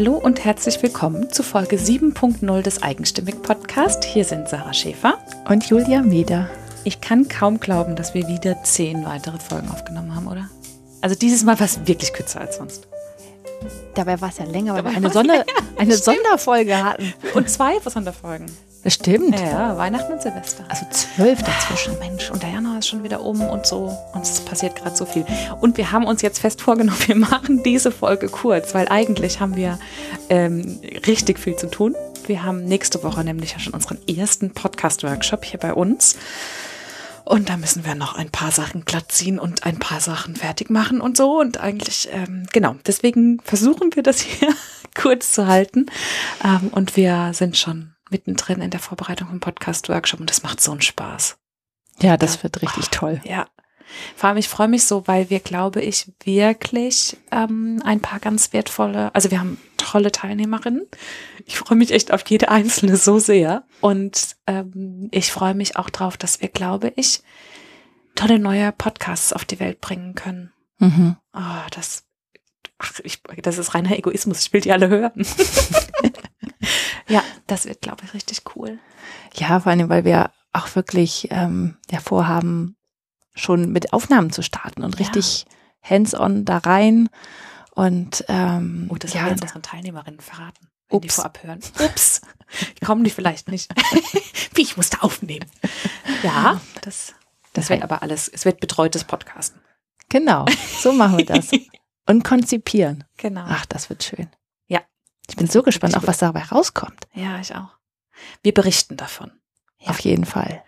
Hallo und herzlich willkommen zu Folge 7.0 des Eigenstimmig Podcast. Hier sind Sarah Schäfer und Julia Meder. Ich kann kaum glauben, dass wir wieder zehn weitere Folgen aufgenommen haben, oder? Also dieses Mal war es wirklich kürzer als sonst. Dabei war es ja länger, weil Dabei wir eine, Sonder eine Sonderfolge hatten. Und zwei Sonderfolgen. Bestimmt. Ja, Weihnachten und Silvester. Also zwölf dazwischen. Oh, Mensch, und der Januar ist schon wieder um und so. Und es passiert gerade so viel. Und wir haben uns jetzt fest vorgenommen, wir machen diese Folge kurz, weil eigentlich haben wir ähm, richtig viel zu tun. Wir haben nächste Woche nämlich ja schon unseren ersten Podcast-Workshop hier bei uns. Und da müssen wir noch ein paar Sachen glatt ziehen und ein paar Sachen fertig machen und so. Und eigentlich, ähm, genau, deswegen versuchen wir das hier kurz zu halten. Ähm, und wir sind schon mittendrin in der Vorbereitung vom Podcast-Workshop und das macht so einen Spaß. Ja, das ja. wird richtig oh, toll. Ja. Vor allem, ich freue mich so, weil wir, glaube ich, wirklich ähm, ein paar ganz wertvolle, also wir haben tolle Teilnehmerinnen. Ich freue mich echt auf jede einzelne so sehr. Und ähm, ich freue mich auch drauf, dass wir, glaube ich, tolle neue Podcasts auf die Welt bringen können. Mhm. Oh, das, ach, ich, das ist reiner Egoismus. Ich will die alle hören. Ja, das wird, glaube ich, richtig cool. Ja, vor allem, weil wir auch wirklich ähm, ja, vorhaben, schon mit Aufnahmen zu starten und ja. richtig hands-on da rein. Und ähm, oh, das ja, haben unseren Teilnehmerinnen verraten. Wenn Ups. die vorab hören. Ups, kommen die vielleicht nicht. Wie, ich musste aufnehmen. Ja, das, das wird aber alles, es wird betreutes Podcasten. Genau, so machen wir das. Und konzipieren. Genau. Ach, das wird schön. Ich bin so gespannt, auch was dabei rauskommt. Ja, ich auch. Wir berichten davon. Ja. Auf jeden Fall.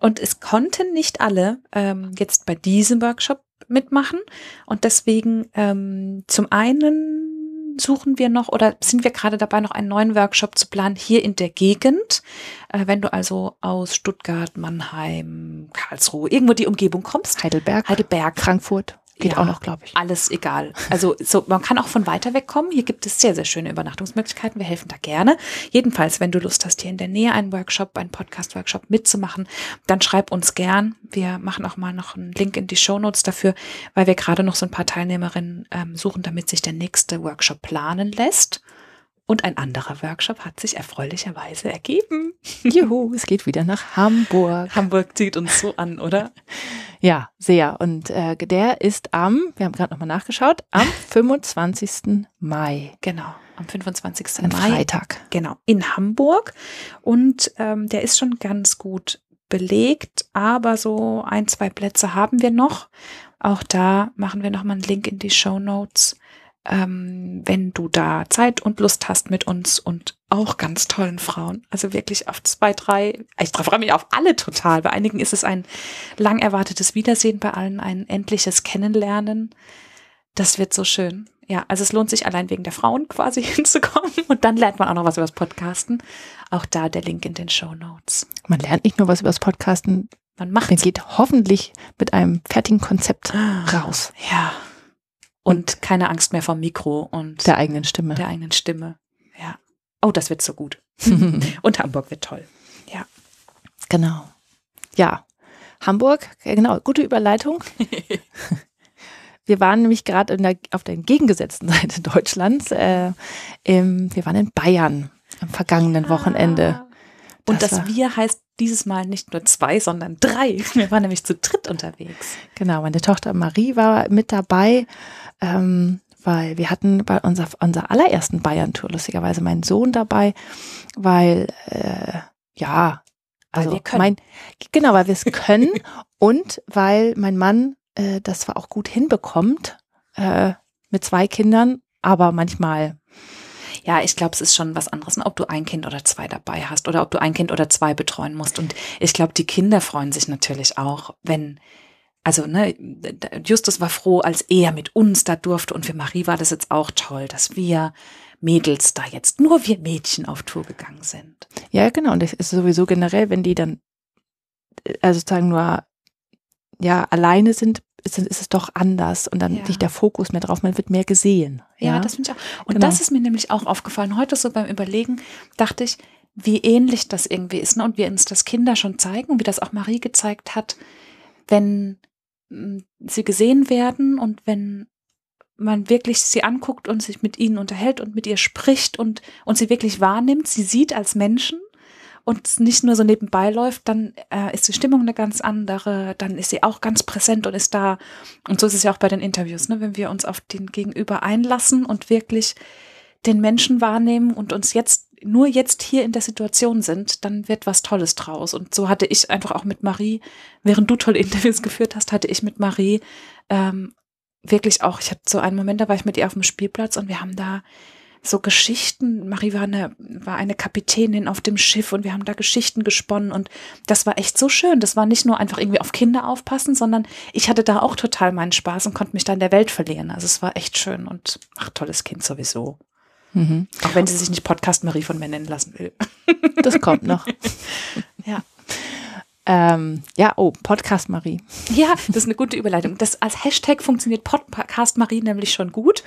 Und es konnten nicht alle ähm, jetzt bei diesem Workshop mitmachen. Und deswegen ähm, zum einen suchen wir noch oder sind wir gerade dabei, noch einen neuen Workshop zu planen hier in der Gegend. Äh, wenn du also aus Stuttgart, Mannheim, Karlsruhe, irgendwo die Umgebung kommst. Heidelberg. Heidelberg. Frankfurt. Geht ja, auch noch, glaube ich. Alles egal. Also so, man kann auch von weiter weg kommen. Hier gibt es sehr, sehr schöne Übernachtungsmöglichkeiten. Wir helfen da gerne. Jedenfalls, wenn du Lust hast, hier in der Nähe einen Workshop, einen Podcast-Workshop mitzumachen, dann schreib uns gern. Wir machen auch mal noch einen Link in die Show Notes dafür, weil wir gerade noch so ein paar Teilnehmerinnen ähm, suchen, damit sich der nächste Workshop planen lässt. Und ein anderer Workshop hat sich erfreulicherweise ergeben. Juhu, es geht wieder nach Hamburg. Hamburg zieht uns so an, oder? Ja, sehr. Und äh, der ist am, wir haben gerade nochmal nachgeschaut, am 25. Mai. Genau, am 25. Ein Mai. Freitag. Genau, in Hamburg. Und ähm, der ist schon ganz gut belegt, aber so ein, zwei Plätze haben wir noch. Auch da machen wir nochmal einen Link in die Show Notes ähm, wenn du da Zeit und Lust hast mit uns und auch ganz tollen Frauen. Also wirklich auf zwei, drei, ich freue mich auf alle total. Bei einigen ist es ein lang erwartetes Wiedersehen, bei allen ein endliches Kennenlernen. Das wird so schön. Ja, also es lohnt sich allein wegen der Frauen quasi hinzukommen und dann lernt man auch noch was über das Podcasten. Auch da der Link in den Show Notes. Man lernt nicht nur was über das Podcasten, man macht. Man geht hoffentlich mit einem fertigen Konzept ah, raus. Ja, und keine Angst mehr vom Mikro und der eigenen Stimme. Der eigenen Stimme. Ja. Oh, das wird so gut. und Hamburg wird toll. Ja. Genau. Ja. Hamburg, genau, gute Überleitung. wir waren nämlich gerade auf der entgegengesetzten Seite Deutschlands. Äh, im, wir waren in Bayern am vergangenen Wochenende. Ah. Und das, das wir heißt dieses Mal nicht nur zwei, sondern drei. Wir waren nämlich zu dritt unterwegs. Genau, meine Tochter Marie war mit dabei ähm, weil wir hatten bei unserer, unserer allerersten Bayern-Tour lustigerweise meinen Sohn dabei, weil äh, ja, also weil wir können. mein genau, weil wir es können und weil mein Mann äh, das zwar auch gut hinbekommt äh, mit zwei Kindern, aber manchmal ja, ich glaube, es ist schon was anderes, ne? ob du ein Kind oder zwei dabei hast oder ob du ein Kind oder zwei betreuen musst. Und ich glaube, die Kinder freuen sich natürlich auch, wenn also ne, Justus war froh, als er mit uns da durfte und für Marie war das jetzt auch toll, dass wir Mädels da jetzt nur wir Mädchen auf Tour gegangen sind. Ja, genau. Und das ist sowieso generell, wenn die dann also sozusagen nur ja alleine sind, ist, ist es doch anders und dann ja. liegt der Fokus mehr drauf, man wird mehr gesehen. Ja, ja das finde ich auch. Und genau. das ist mir nämlich auch aufgefallen. Heute so beim Überlegen dachte ich, wie ähnlich das irgendwie ist ne? und wir uns das Kinder schon zeigen und wie das auch Marie gezeigt hat, wenn sie gesehen werden und wenn man wirklich sie anguckt und sich mit ihnen unterhält und mit ihr spricht und, und sie wirklich wahrnimmt, sie sieht als Menschen und nicht nur so nebenbei läuft, dann äh, ist die Stimmung eine ganz andere, dann ist sie auch ganz präsent und ist da. Und so ist es ja auch bei den Interviews, ne? wenn wir uns auf den Gegenüber einlassen und wirklich den Menschen wahrnehmen und uns jetzt nur jetzt hier in der Situation sind, dann wird was Tolles draus. Und so hatte ich einfach auch mit Marie, während du tolle Interviews geführt hast, hatte ich mit Marie ähm, wirklich auch, ich hatte so einen Moment, da war ich mit ihr auf dem Spielplatz und wir haben da so Geschichten. Marie war eine, war eine Kapitänin auf dem Schiff und wir haben da Geschichten gesponnen und das war echt so schön. Das war nicht nur einfach irgendwie auf Kinder aufpassen, sondern ich hatte da auch total meinen Spaß und konnte mich da in der Welt verlieren. Also es war echt schön und ach, tolles Kind sowieso. Mhm. Auch wenn sie sich nicht Podcast Marie von mir nennen lassen will. Das kommt noch. ja. Ähm, ja, oh, Podcast Marie. Ja, das ist eine gute Überleitung. Das als Hashtag funktioniert Podcast Marie nämlich schon gut.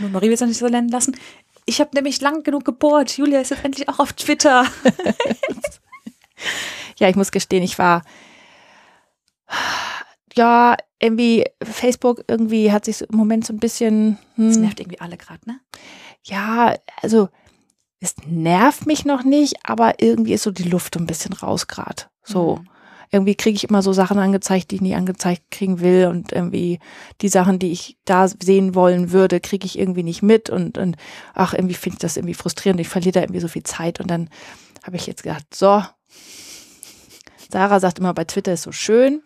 Nur Marie will es nicht so nennen lassen. Ich habe nämlich lang genug gebohrt. Julia ist jetzt endlich auch auf Twitter. ja, ich muss gestehen, ich war ja irgendwie Facebook irgendwie hat sich im Moment so ein bisschen. Hm, das nervt irgendwie alle gerade, ne? Ja, also es nervt mich noch nicht, aber irgendwie ist so die Luft ein bisschen raus gerade. So. Mhm irgendwie kriege ich immer so Sachen angezeigt, die ich nie angezeigt kriegen will und irgendwie die Sachen, die ich da sehen wollen würde, kriege ich irgendwie nicht mit und, und ach, irgendwie finde ich das irgendwie frustrierend. Ich verliere da irgendwie so viel Zeit und dann habe ich jetzt gedacht, so, Sarah sagt immer, bei Twitter ist so schön.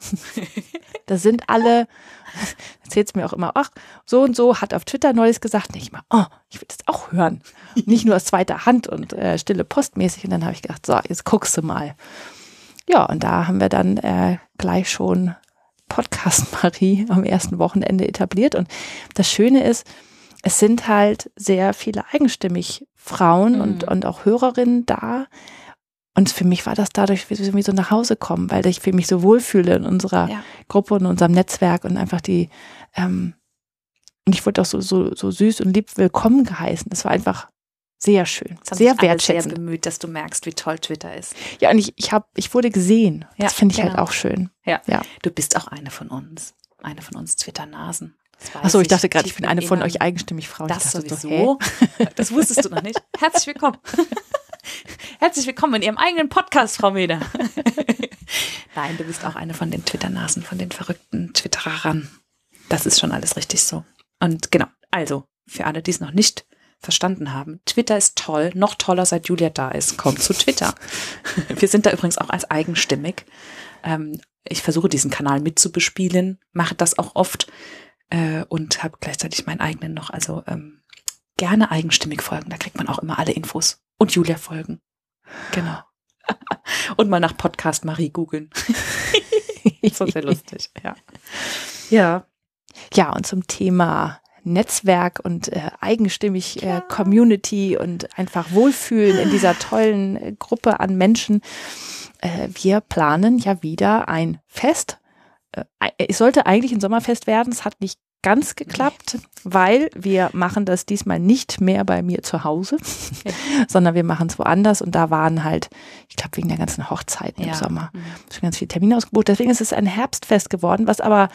da sind alle, erzählt es mir auch immer, ach, so und so hat auf Twitter Neues gesagt. Nicht mal, oh, ich will das auch hören. Nicht nur aus zweiter Hand und äh, stille Postmäßig. Und dann habe ich gedacht, so, jetzt guckst du mal. Ja, und da haben wir dann äh, gleich schon Podcast Marie am ersten Wochenende etabliert. Und das Schöne ist, es sind halt sehr viele eigenstimmig Frauen mhm. und, und auch Hörerinnen da. Und für mich war das dadurch wie so nach Hause kommen, weil ich mich so wohlfühle in unserer ja. Gruppe und unserem Netzwerk und einfach die, ähm, und ich wurde auch so, so, so süß und lieb willkommen geheißen. Das war einfach sehr schön, sehr wertschätzend. sehr bemüht, dass du merkst, wie toll Twitter ist. Ja, und ich, ich, hab, ich wurde gesehen. Ja, das finde ich halt genau. halt auch schön. Ja. ja. Du bist auch eine von uns. Eine von uns Twitter-Nasen. Achso, ich dachte gerade, ich bin eine von euch eigenstimmig Frauen. Das sowieso. So, das wusstest du noch nicht. Herzlich willkommen. Herzlich willkommen in Ihrem eigenen Podcast, Frau Meder. Nein, du bist auch eine von den Twitter-Nasen, von den verrückten Twitterern. Das ist schon alles richtig so. Und genau, also für alle, die es noch nicht verstanden haben. Twitter ist toll, noch toller, seit Julia da ist. Kommt zu Twitter. Wir sind da übrigens auch als eigenstimmig. Ähm, ich versuche diesen Kanal mitzubespielen, mache das auch oft äh, und habe gleichzeitig meinen eigenen noch. Also ähm, gerne eigenstimmig folgen, da kriegt man auch immer alle Infos. Und Julia folgen. Genau. und mal nach Podcast Marie googeln. so sehr lustig, ja. Ja. Ja, und zum Thema Netzwerk und äh, eigenstimmig äh, Community und einfach Wohlfühlen in dieser tollen äh, Gruppe an Menschen. Äh, wir planen ja wieder ein Fest. Äh, es sollte eigentlich ein Sommerfest werden. Es hat nicht ganz geklappt, weil wir machen das diesmal nicht mehr bei mir zu Hause, okay. sondern wir machen es woanders und da waren halt, ich glaube, wegen der ganzen Hochzeiten ja. im Sommer mhm. schon ganz viele Termine ausgebucht. Deswegen ist es ein Herbstfest geworden, was aber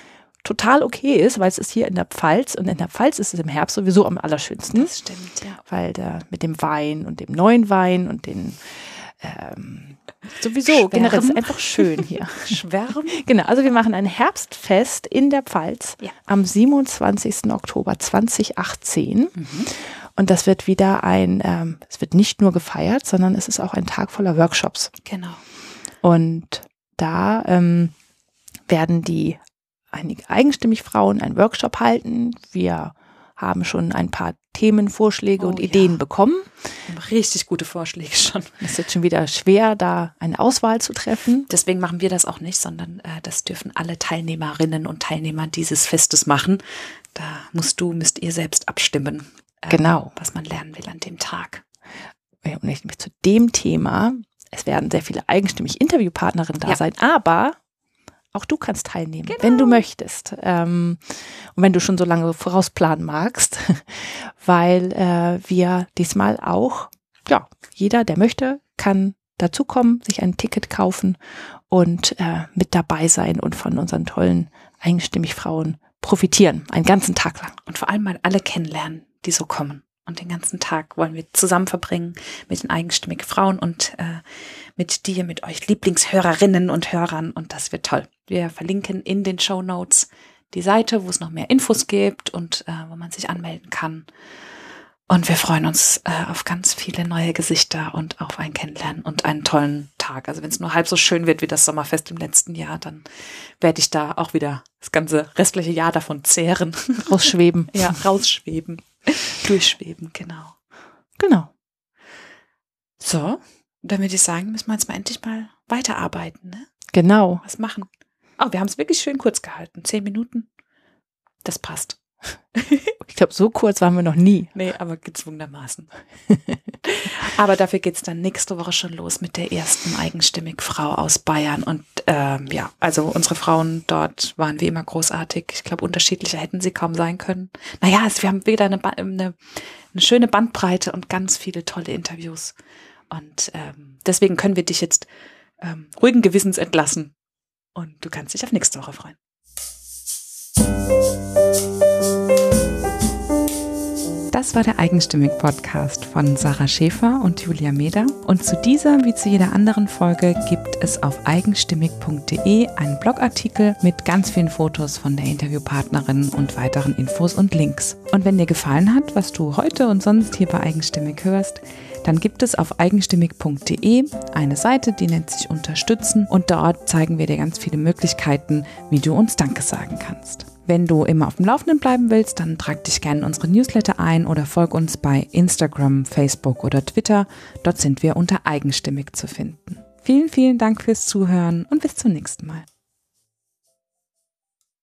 total okay ist, weil es ist hier in der Pfalz und in der Pfalz ist es im Herbst sowieso am allerschönsten. Das stimmt, ja. Weil da mit dem Wein und dem neuen Wein und den ähm, sowieso Schwärm. generell ist einfach schön hier. Schwärm. Genau, also wir machen ein Herbstfest in der Pfalz ja. am 27. Oktober 2018. Mhm. Und das wird wieder ein, ähm, es wird nicht nur gefeiert, sondern es ist auch ein Tag voller Workshops. Genau. Und da ähm, werden die einige eigenstimmig Frauen einen Workshop halten. Wir haben schon ein paar Themenvorschläge oh, und Ideen ja. bekommen. Richtig gute Vorschläge schon. Es wird schon wieder schwer, da eine Auswahl zu treffen. Deswegen machen wir das auch nicht, sondern äh, das dürfen alle Teilnehmerinnen und Teilnehmer dieses Festes machen. Da musst du, müsst ihr selbst abstimmen, äh, genau. was man lernen will an dem Tag. Und ich, zu dem Thema, es werden sehr viele eigenstimmig Interviewpartnerinnen da ja. sein, aber auch du kannst teilnehmen, genau. wenn du möchtest. Ähm, und wenn du schon so lange vorausplanen magst, weil äh, wir diesmal auch, ja, jeder, der möchte, kann dazukommen, sich ein Ticket kaufen und äh, mit dabei sein und von unseren tollen eigenstimmig Frauen profitieren, einen ganzen Tag lang. Und vor allem mal alle kennenlernen, die so kommen. Und den ganzen Tag wollen wir zusammen verbringen mit den eigenstimmigen Frauen und äh, mit dir, mit euch Lieblingshörerinnen und Hörern. Und das wird toll. Wir verlinken in den Show Notes die Seite, wo es noch mehr Infos gibt und äh, wo man sich anmelden kann. Und wir freuen uns äh, auf ganz viele neue Gesichter und auf ein Kennenlernen und einen tollen Tag. Also wenn es nur halb so schön wird wie das Sommerfest im letzten Jahr, dann werde ich da auch wieder das ganze restliche Jahr davon zehren. Rausschweben. ja, rausschweben. Durchschweben, genau. Genau. So, dann würde ich sagen, müssen wir jetzt mal endlich mal weiterarbeiten, ne? Genau. Was machen. Oh, wir haben es wirklich schön kurz gehalten. Zehn Minuten. Das passt. Ich glaube, so kurz waren wir noch nie. Nee, aber gezwungenermaßen. aber dafür geht's dann nächste Woche schon los mit der ersten eigenstimmig Frau aus Bayern. Und ähm, ja, also unsere Frauen dort waren wie immer großartig. Ich glaube, unterschiedlicher hätten sie kaum sein können. Naja, es, wir haben wieder eine, eine, eine schöne Bandbreite und ganz viele tolle Interviews. Und ähm, deswegen können wir dich jetzt ähm, ruhigen Gewissens entlassen. Und du kannst dich auf nächste Woche freuen. Das war der Eigenstimmig Podcast von Sarah Schäfer und Julia Meder. Und zu dieser wie zu jeder anderen Folge gibt es auf eigenstimmig.de einen Blogartikel mit ganz vielen Fotos von der Interviewpartnerin und weiteren Infos und Links. Und wenn dir gefallen hat, was du heute und sonst hier bei Eigenstimmig hörst, dann gibt es auf eigenstimmig.de eine Seite, die nennt sich Unterstützen und dort zeigen wir dir ganz viele Möglichkeiten, wie du uns Danke sagen kannst. Wenn du immer auf dem Laufenden bleiben willst, dann trag dich gerne in unsere Newsletter ein oder folg uns bei Instagram, Facebook oder Twitter. Dort sind wir unter eigenstimmig zu finden. Vielen, vielen Dank fürs Zuhören und bis zum nächsten Mal.